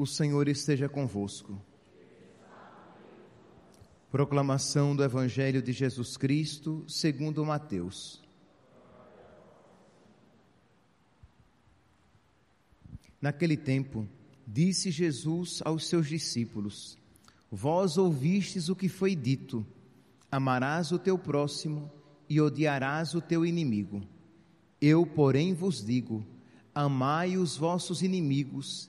O Senhor esteja convosco. Proclamação do Evangelho de Jesus Cristo, segundo Mateus. Naquele tempo, disse Jesus aos seus discípulos: Vós ouvistes o que foi dito: Amarás o teu próximo e odiarás o teu inimigo. Eu, porém, vos digo: Amai os vossos inimigos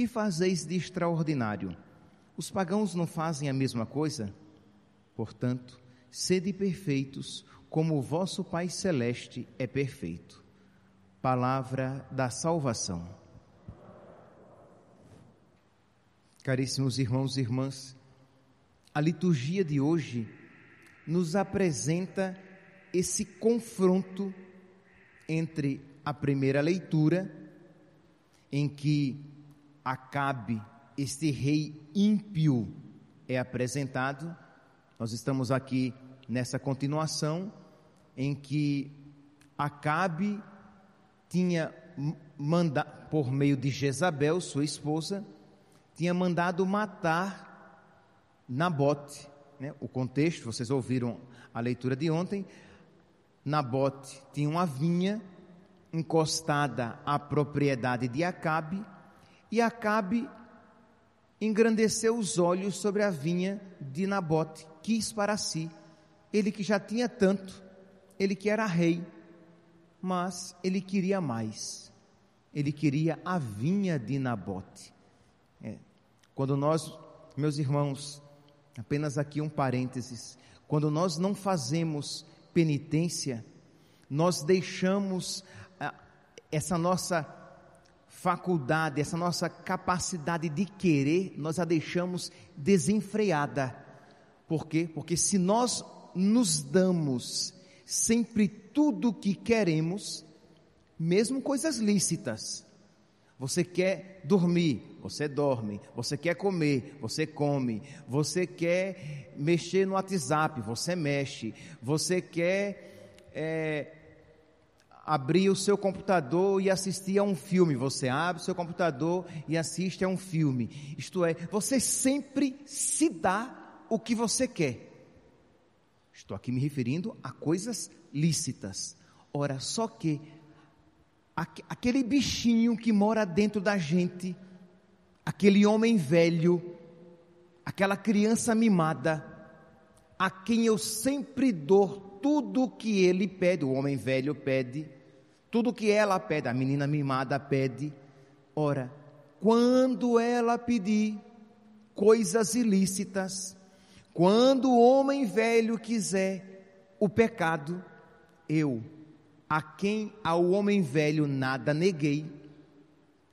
que fazeis de extraordinário? Os pagãos não fazem a mesma coisa? Portanto, sede perfeitos, como o vosso Pai Celeste é perfeito. Palavra da salvação. Caríssimos irmãos e irmãs, a liturgia de hoje nos apresenta esse confronto entre a primeira leitura, em que Acabe, este rei ímpio, é apresentado. Nós estamos aqui nessa continuação em que Acabe tinha mandado, por meio de Jezabel, sua esposa, tinha mandado matar Nabote. Né? O contexto, vocês ouviram a leitura de ontem. Nabote tinha uma vinha encostada à propriedade de Acabe e Acabe engrandeceu os olhos sobre a vinha de Nabote, quis para si, ele que já tinha tanto, ele que era rei, mas ele queria mais, ele queria a vinha de Nabote. É. Quando nós, meus irmãos, apenas aqui um parênteses, quando nós não fazemos penitência, nós deixamos ah, essa nossa faculdade, essa nossa capacidade de querer, nós a deixamos desenfreada. Por quê? Porque se nós nos damos sempre tudo o que queremos, mesmo coisas lícitas, você quer dormir, você dorme. Você quer comer, você come. Você quer mexer no WhatsApp, você mexe. Você quer é, abrir o seu computador e assistir a um filme. Você abre o seu computador e assiste a um filme. Isto é, você sempre se dá o que você quer. Estou aqui me referindo a coisas lícitas. Ora, só que aquele bichinho que mora dentro da gente, aquele homem velho, aquela criança mimada, a quem eu sempre dou tudo o que ele pede, o homem velho pede, tudo que ela pede, a menina mimada pede. Ora, quando ela pedir coisas ilícitas, quando o homem velho quiser o pecado, eu, a quem ao homem velho nada neguei,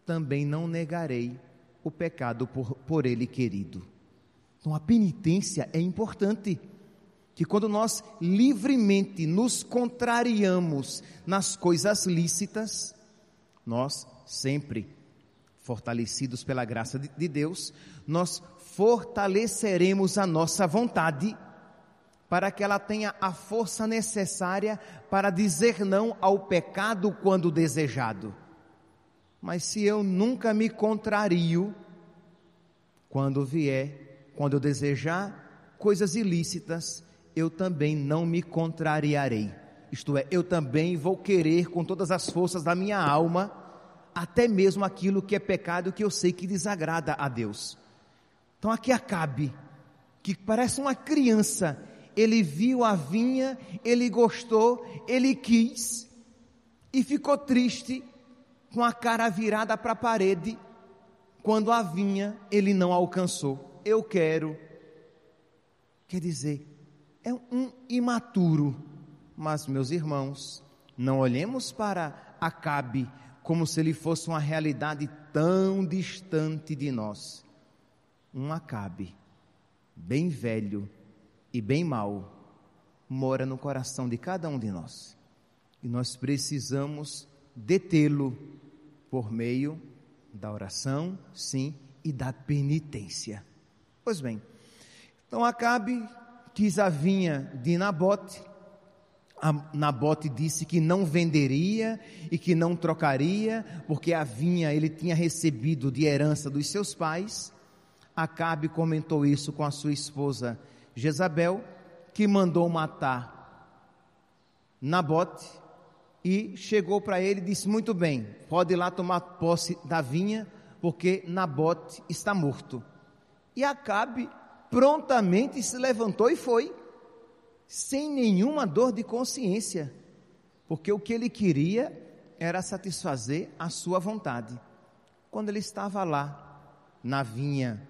também não negarei o pecado por, por ele querido. Então a penitência é importante que quando nós livremente nos contrariamos nas coisas lícitas, nós sempre, fortalecidos pela graça de Deus, nós fortaleceremos a nossa vontade para que ela tenha a força necessária para dizer não ao pecado quando desejado. Mas se eu nunca me contrario, quando vier, quando eu desejar coisas ilícitas, eu também não me contrariarei. Isto é, eu também vou querer com todas as forças da minha alma, até mesmo aquilo que é pecado que eu sei que desagrada a Deus. Então aqui acabe, que parece uma criança, ele viu a vinha, ele gostou, ele quis, e ficou triste, com a cara virada para a parede, quando a vinha ele não alcançou. Eu quero. Quer dizer, é um imaturo. Mas, meus irmãos, não olhemos para Acabe como se ele fosse uma realidade tão distante de nós. um Acabe, bem velho e bem mau, mora no coração de cada um de nós. E nós precisamos detê-lo por meio da oração, sim, e da penitência. Pois bem, então Acabe quis a vinha de Nabote, Nabote disse que não venderia e que não trocaria, porque a vinha ele tinha recebido de herança dos seus pais. Acabe comentou isso com a sua esposa Jezabel, que mandou matar Nabote e chegou para ele e disse: Muito bem, pode ir lá tomar posse da vinha, porque Nabote está morto. E Acabe prontamente se levantou e foi sem nenhuma dor de consciência, porque o que ele queria era satisfazer a sua vontade. Quando ele estava lá, na vinha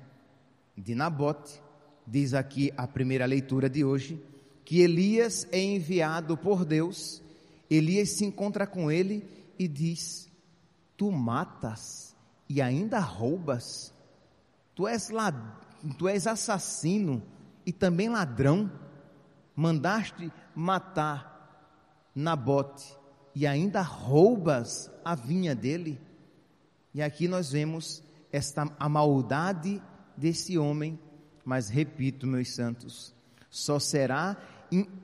de Nabote, diz aqui a primeira leitura de hoje, que Elias é enviado por Deus, Elias se encontra com ele e diz: Tu matas e ainda roubas, tu és, lad... tu és assassino e também ladrão mandaste matar Nabote e ainda roubas a vinha dele? E aqui nós vemos esta a maldade desse homem, mas repito, meus santos, só será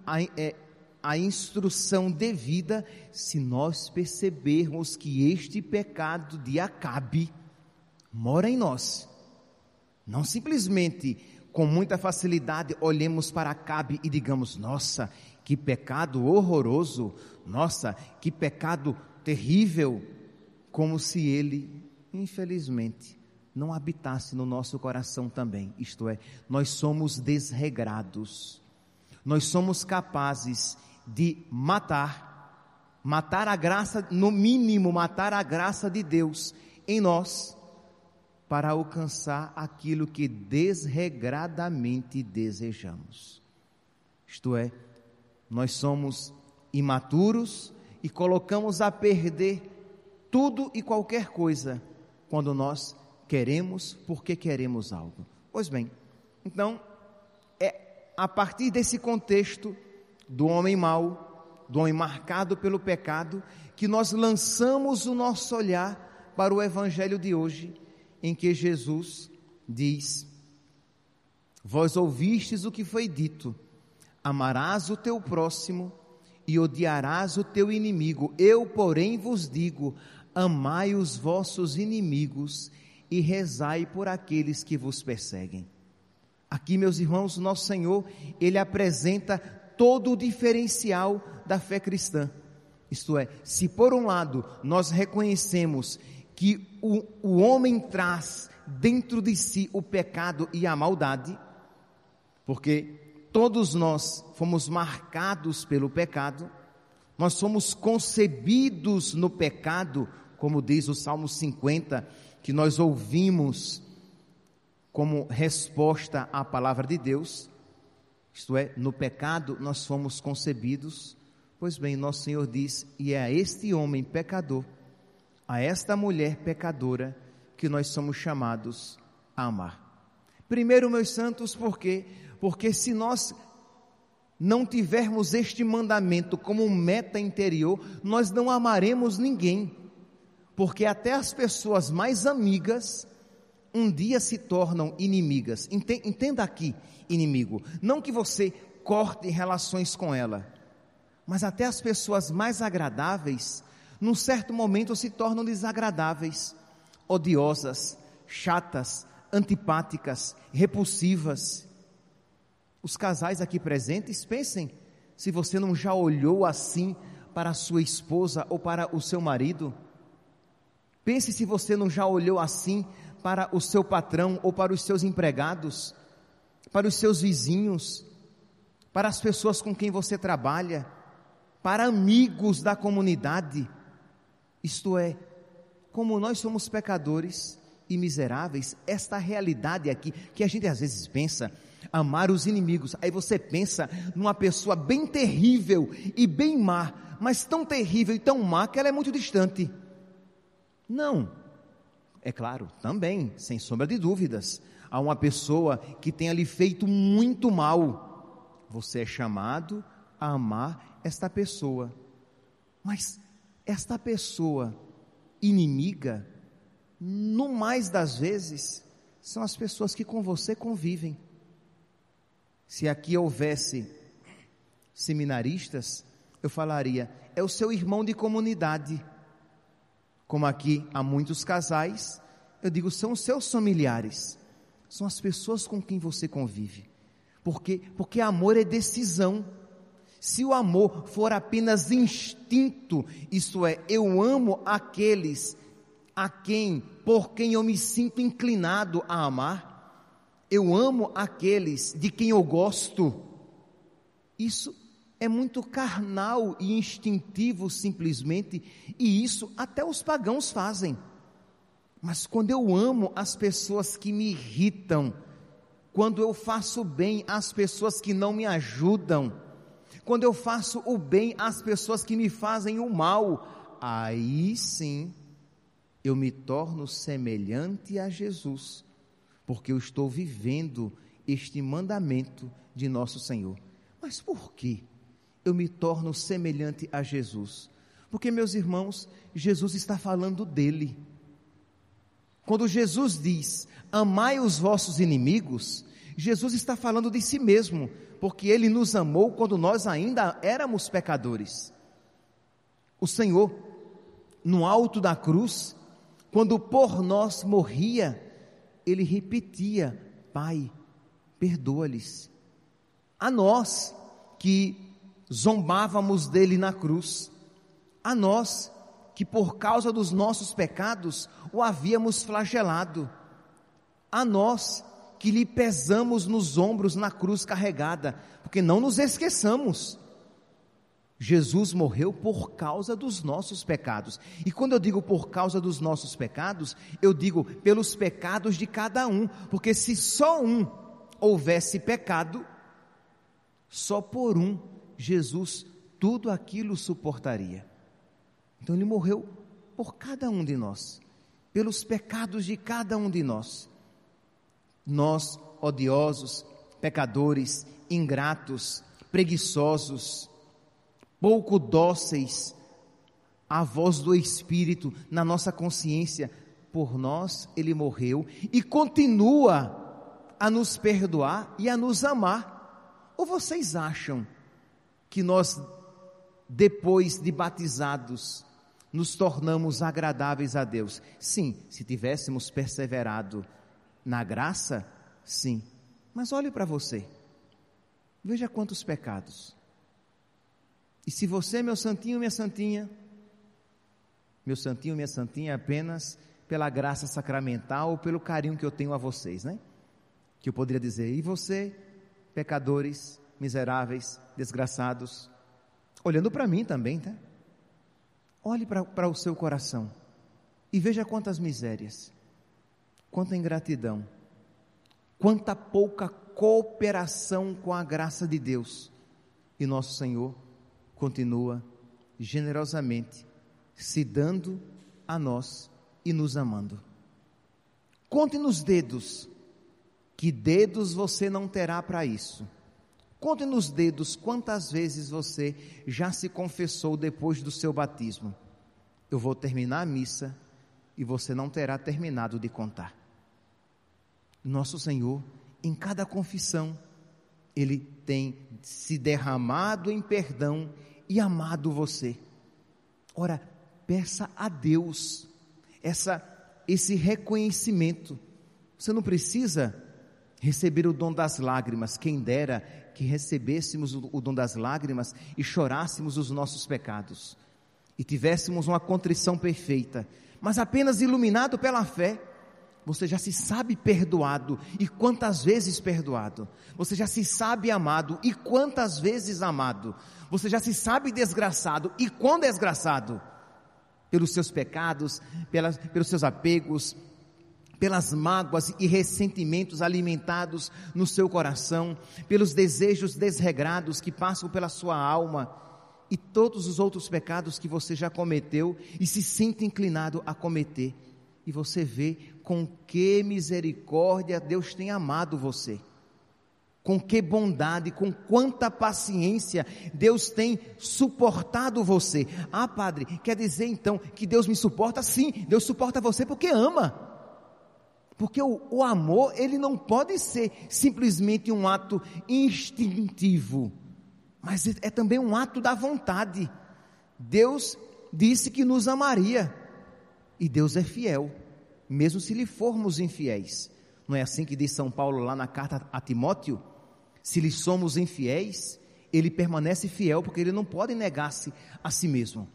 a, é, a instrução devida se nós percebermos que este pecado de Acabe mora em nós. Não simplesmente com muita facilidade olhemos para Cabe e digamos: nossa, que pecado horroroso, nossa, que pecado terrível, como se ele, infelizmente, não habitasse no nosso coração também. Isto é, nós somos desregrados, nós somos capazes de matar, matar a graça, no mínimo, matar a graça de Deus em nós para alcançar aquilo que desregradamente desejamos. Isto é, nós somos imaturos e colocamos a perder tudo e qualquer coisa quando nós queremos porque queremos algo. Pois bem, então é a partir desse contexto do homem mau, do homem marcado pelo pecado, que nós lançamos o nosso olhar para o evangelho de hoje em que Jesus diz: Vós ouvistes o que foi dito, amarás o teu próximo e odiarás o teu inimigo. Eu, porém, vos digo: amai os vossos inimigos e rezai por aqueles que vos perseguem. Aqui, meus irmãos, nosso Senhor, ele apresenta todo o diferencial da fé cristã. Isto é, se por um lado nós reconhecemos que o, o homem traz dentro de si o pecado e a maldade, porque todos nós fomos marcados pelo pecado, nós somos concebidos no pecado, como diz o Salmo 50, que nós ouvimos como resposta à palavra de Deus, isto é, no pecado nós fomos concebidos. Pois bem, nosso Senhor diz: e é a este homem pecador a esta mulher pecadora que nós somos chamados a amar. Primeiro, meus santos, por quê? Porque se nós não tivermos este mandamento como meta interior, nós não amaremos ninguém. Porque até as pessoas mais amigas um dia se tornam inimigas. Entenda aqui, inimigo. Não que você corte relações com ela, mas até as pessoas mais agradáveis num certo momento se tornam desagradáveis, odiosas, chatas, antipáticas, repulsivas. Os casais aqui presentes, pensem se você não já olhou assim para a sua esposa ou para o seu marido. Pense se você não já olhou assim para o seu patrão ou para os seus empregados, para os seus vizinhos, para as pessoas com quem você trabalha, para amigos da comunidade. Isto é, como nós somos pecadores e miseráveis, esta realidade aqui, que a gente às vezes pensa, amar os inimigos, aí você pensa numa pessoa bem terrível e bem má, mas tão terrível e tão má que ela é muito distante. Não. É claro, também, sem sombra de dúvidas. a uma pessoa que tenha lhe feito muito mal, você é chamado a amar esta pessoa. Mas esta pessoa inimiga, no mais das vezes, são as pessoas que com você convivem. Se aqui houvesse seminaristas, eu falaria, é o seu irmão de comunidade. Como aqui há muitos casais, eu digo, são os seus familiares, são as pessoas com quem você convive. Porque, porque amor é decisão. Se o amor for apenas instinto, isso é, eu amo aqueles a quem, por quem eu me sinto inclinado a amar, eu amo aqueles de quem eu gosto. Isso é muito carnal e instintivo simplesmente, e isso até os pagãos fazem. Mas quando eu amo as pessoas que me irritam, quando eu faço bem às pessoas que não me ajudam, quando eu faço o bem às pessoas que me fazem o mal, aí sim eu me torno semelhante a Jesus, porque eu estou vivendo este mandamento de nosso Senhor. Mas por quê? eu me torno semelhante a Jesus? Porque, meus irmãos, Jesus está falando dele. Quando Jesus diz: Amai os vossos inimigos, Jesus está falando de si mesmo, porque ele nos amou quando nós ainda éramos pecadores. O Senhor, no alto da cruz, quando por nós morria, ele repetia: Pai, perdoa-lhes. A nós que zombávamos dele na cruz, a nós que por causa dos nossos pecados o havíamos flagelado, a nós que lhe pesamos nos ombros na cruz carregada, porque não nos esqueçamos, Jesus morreu por causa dos nossos pecados. E quando eu digo por causa dos nossos pecados, eu digo pelos pecados de cada um, porque se só um houvesse pecado, só por um Jesus tudo aquilo suportaria. Então ele morreu por cada um de nós, pelos pecados de cada um de nós. Nós, odiosos, pecadores, ingratos, preguiçosos, pouco dóceis à voz do Espírito na nossa consciência, por nós ele morreu e continua a nos perdoar e a nos amar. Ou vocês acham que nós, depois de batizados, nos tornamos agradáveis a Deus. Sim, se tivéssemos perseverado na graça, sim. Mas olhe para você. Veja quantos pecados. E se você, meu santinho, minha santinha, meu santinho, minha santinha, é apenas pela graça sacramental ou pelo carinho que eu tenho a vocês, né? Que eu poderia dizer, e você, pecadores, miseráveis, desgraçados, olhando para mim também, tá? Olhe para o seu coração e veja quantas misérias, quanta ingratidão, quanta pouca cooperação com a graça de Deus. E nosso Senhor continua generosamente se dando a nós e nos amando. Conte nos dedos, que dedos você não terá para isso Conte nos dedos quantas vezes você já se confessou depois do seu batismo. Eu vou terminar a missa e você não terá terminado de contar. Nosso Senhor, em cada confissão, Ele tem se derramado em perdão e amado você. Ora, peça a Deus essa, esse reconhecimento. Você não precisa receber o dom das lágrimas, quem dera que recebêssemos o dom das lágrimas e chorássemos os nossos pecados e tivéssemos uma contrição perfeita, mas apenas iluminado pela fé, você já se sabe perdoado e quantas vezes perdoado, você já se sabe amado e quantas vezes amado, você já se sabe desgraçado e quão desgraçado, pelos seus pecados, pelas, pelos seus apegos, pelas mágoas e ressentimentos alimentados no seu coração, pelos desejos desregrados que passam pela sua alma e todos os outros pecados que você já cometeu e se sente inclinado a cometer. E você vê com que misericórdia Deus tem amado você. Com que bondade, com quanta paciência Deus tem suportado você. Ah, padre, quer dizer então que Deus me suporta? Sim, Deus suporta você porque ama. Porque o, o, amor, ele não pode ser simplesmente um ato instintivo, mas é, é também um ato da vontade. Deus disse que nos amaria, e Deus é fiel, mesmo se lhe formos infiéis. Não é assim que diz São Paulo lá na carta a Timóteo? Se lhe somos infiéis, ele permanece fiel, porque ele não pode negar-se a si mesmo.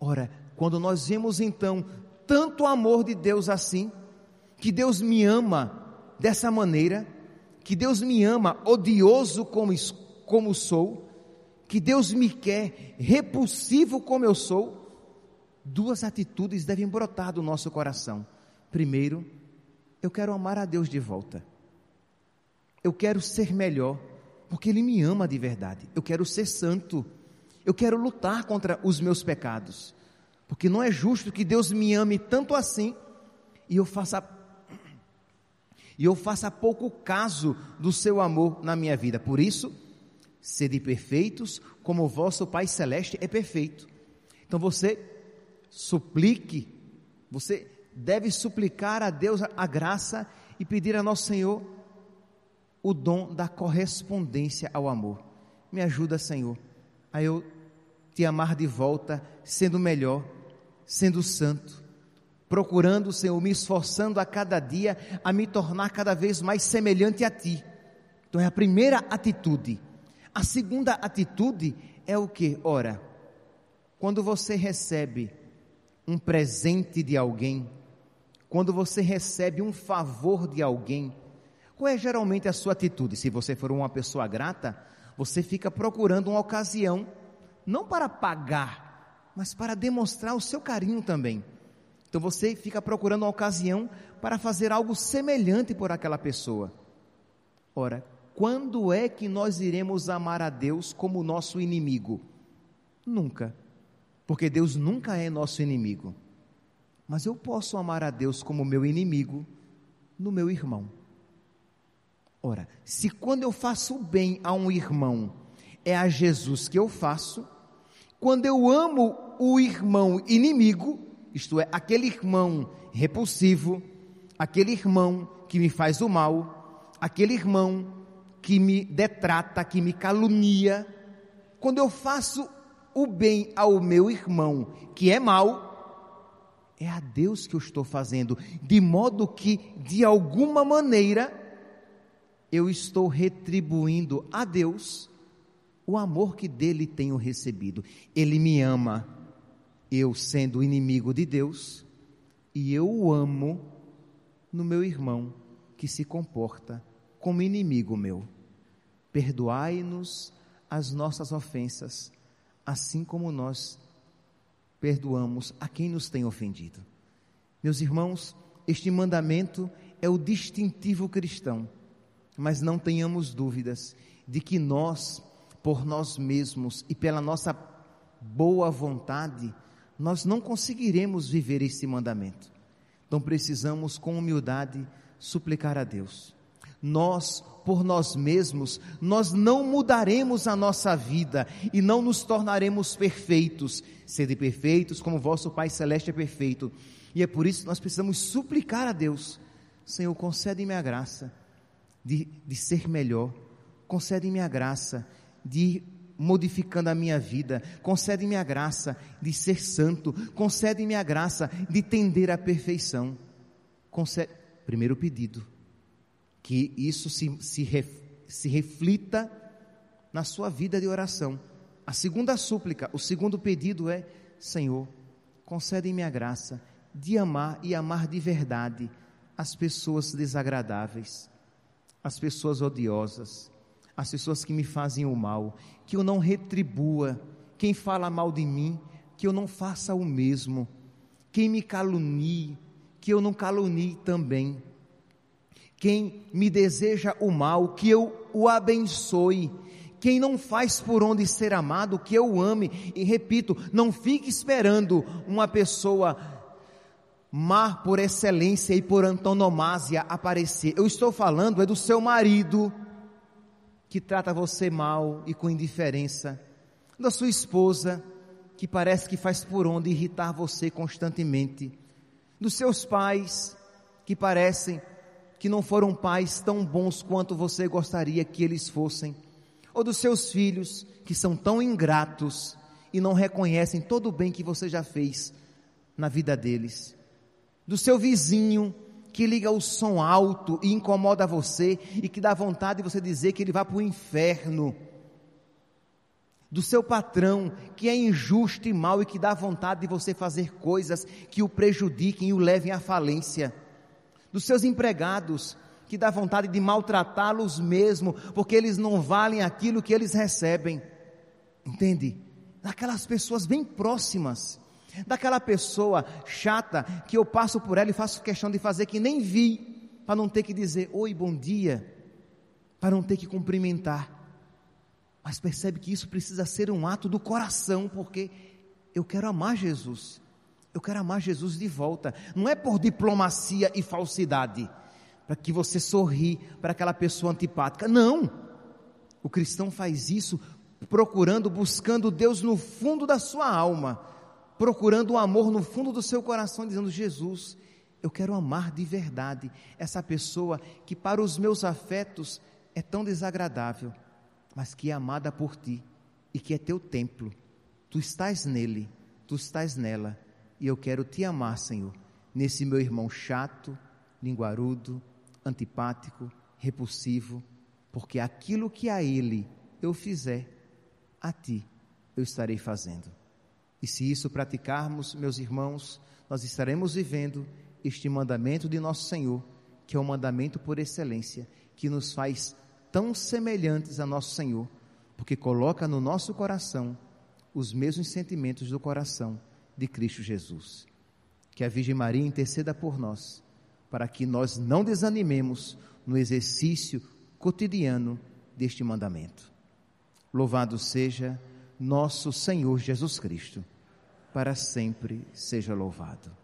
Ora, quando nós vemos então tanto amor de Deus assim, que Deus me ama dessa maneira, que Deus me ama odioso como, como sou, que Deus me quer repulsivo como eu sou, duas atitudes devem brotar do nosso coração. Primeiro, eu quero amar a Deus de volta. Eu quero ser melhor, porque Ele me ama de verdade. Eu quero ser santo. Eu quero lutar contra os meus pecados. Porque não é justo que Deus me ame tanto assim e eu faça e eu faça pouco caso do seu amor na minha vida. Por isso, sede perfeitos, como o vosso Pai celeste é perfeito. Então você suplique, você deve suplicar a Deus a graça e pedir a nosso Senhor o dom da correspondência ao amor. Me ajuda, Senhor, a eu te amar de volta, sendo melhor, sendo santo, procurando, Senhor, me esforçando a cada dia a me tornar cada vez mais semelhante a Ti. Então é a primeira atitude. A segunda atitude é o que? Ora, quando você recebe um presente de alguém, quando você recebe um favor de alguém, qual é geralmente a sua atitude? Se você for uma pessoa grata, você fica procurando uma ocasião, não para pagar, mas para demonstrar o seu carinho também. Então você fica procurando uma ocasião para fazer algo semelhante por aquela pessoa. Ora, quando é que nós iremos amar a Deus como nosso inimigo? Nunca. Porque Deus nunca é nosso inimigo. Mas eu posso amar a Deus como meu inimigo no meu irmão. Ora, se quando eu faço bem a um irmão é a Jesus que eu faço, quando eu amo o irmão inimigo, isto é, aquele irmão repulsivo, aquele irmão que me faz o mal, aquele irmão que me detrata, que me calunia, quando eu faço o bem ao meu irmão que é mal, é a Deus que eu estou fazendo, de modo que, de alguma maneira, eu estou retribuindo a Deus o amor que dele tenho recebido. Ele me ama, eu sendo inimigo de Deus, e eu o amo no meu irmão que se comporta como inimigo meu. Perdoai-nos as nossas ofensas, assim como nós perdoamos a quem nos tem ofendido. Meus irmãos, este mandamento é o distintivo cristão mas não tenhamos dúvidas de que nós, por nós mesmos e pela nossa boa vontade, nós não conseguiremos viver esse mandamento. Então precisamos, com humildade, suplicar a Deus. Nós, por nós mesmos, nós não mudaremos a nossa vida e não nos tornaremos perfeitos, sede perfeitos como vosso Pai Celeste é perfeito. E é por isso que nós precisamos suplicar a Deus: Senhor, concede-me a graça de, de ser melhor. Concede-me a graça de ir modificando a minha vida. Concede-me a graça de ser santo. Concede-me a graça de tender à perfeição. Primeiro pedido. Que isso se, se, ref, se reflita na sua vida de oração. A segunda súplica, o segundo pedido é: Senhor, concede-me a graça de amar e amar de verdade as pessoas desagradáveis as pessoas odiosas, as pessoas que me fazem o mal, que eu não retribua, quem fala mal de mim, que eu não faça o mesmo, quem me calunie, que eu não calunie também, quem me deseja o mal, que eu o abençoe, quem não faz por onde ser amado, que eu ame, e repito, não fique esperando uma pessoa mar por excelência e por antonomasia aparecer. Eu estou falando é do seu marido que trata você mal e com indiferença, da sua esposa que parece que faz por onde irritar você constantemente, dos seus pais que parecem que não foram pais tão bons quanto você gostaria que eles fossem, ou dos seus filhos que são tão ingratos e não reconhecem todo o bem que você já fez na vida deles do seu vizinho que liga o som alto e incomoda você e que dá vontade de você dizer que ele vai para o inferno. Do seu patrão que é injusto e mau e que dá vontade de você fazer coisas que o prejudiquem e o levem à falência. Dos seus empregados que dá vontade de maltratá-los mesmo, porque eles não valem aquilo que eles recebem. Entende? Daquelas pessoas bem próximas Daquela pessoa chata que eu passo por ela e faço questão de fazer que nem vi, para não ter que dizer oi, bom dia, para não ter que cumprimentar. Mas percebe que isso precisa ser um ato do coração, porque eu quero amar Jesus. Eu quero amar Jesus de volta. Não é por diplomacia e falsidade, para que você sorri para aquela pessoa antipática. Não. O cristão faz isso procurando, buscando Deus no fundo da sua alma procurando um amor no fundo do seu coração, dizendo: Jesus, eu quero amar de verdade essa pessoa que para os meus afetos é tão desagradável, mas que é amada por ti e que é teu templo. Tu estás nele, tu estás nela, e eu quero te amar, Senhor, nesse meu irmão chato, linguarudo, antipático, repulsivo, porque aquilo que a ele eu fizer, a ti eu estarei fazendo. E se isso praticarmos, meus irmãos, nós estaremos vivendo este mandamento de nosso Senhor, que é o um mandamento por excelência, que nos faz tão semelhantes a nosso Senhor, porque coloca no nosso coração os mesmos sentimentos do coração de Cristo Jesus. Que a Virgem Maria interceda por nós, para que nós não desanimemos no exercício cotidiano deste mandamento. Louvado seja nosso Senhor Jesus Cristo para sempre seja louvado.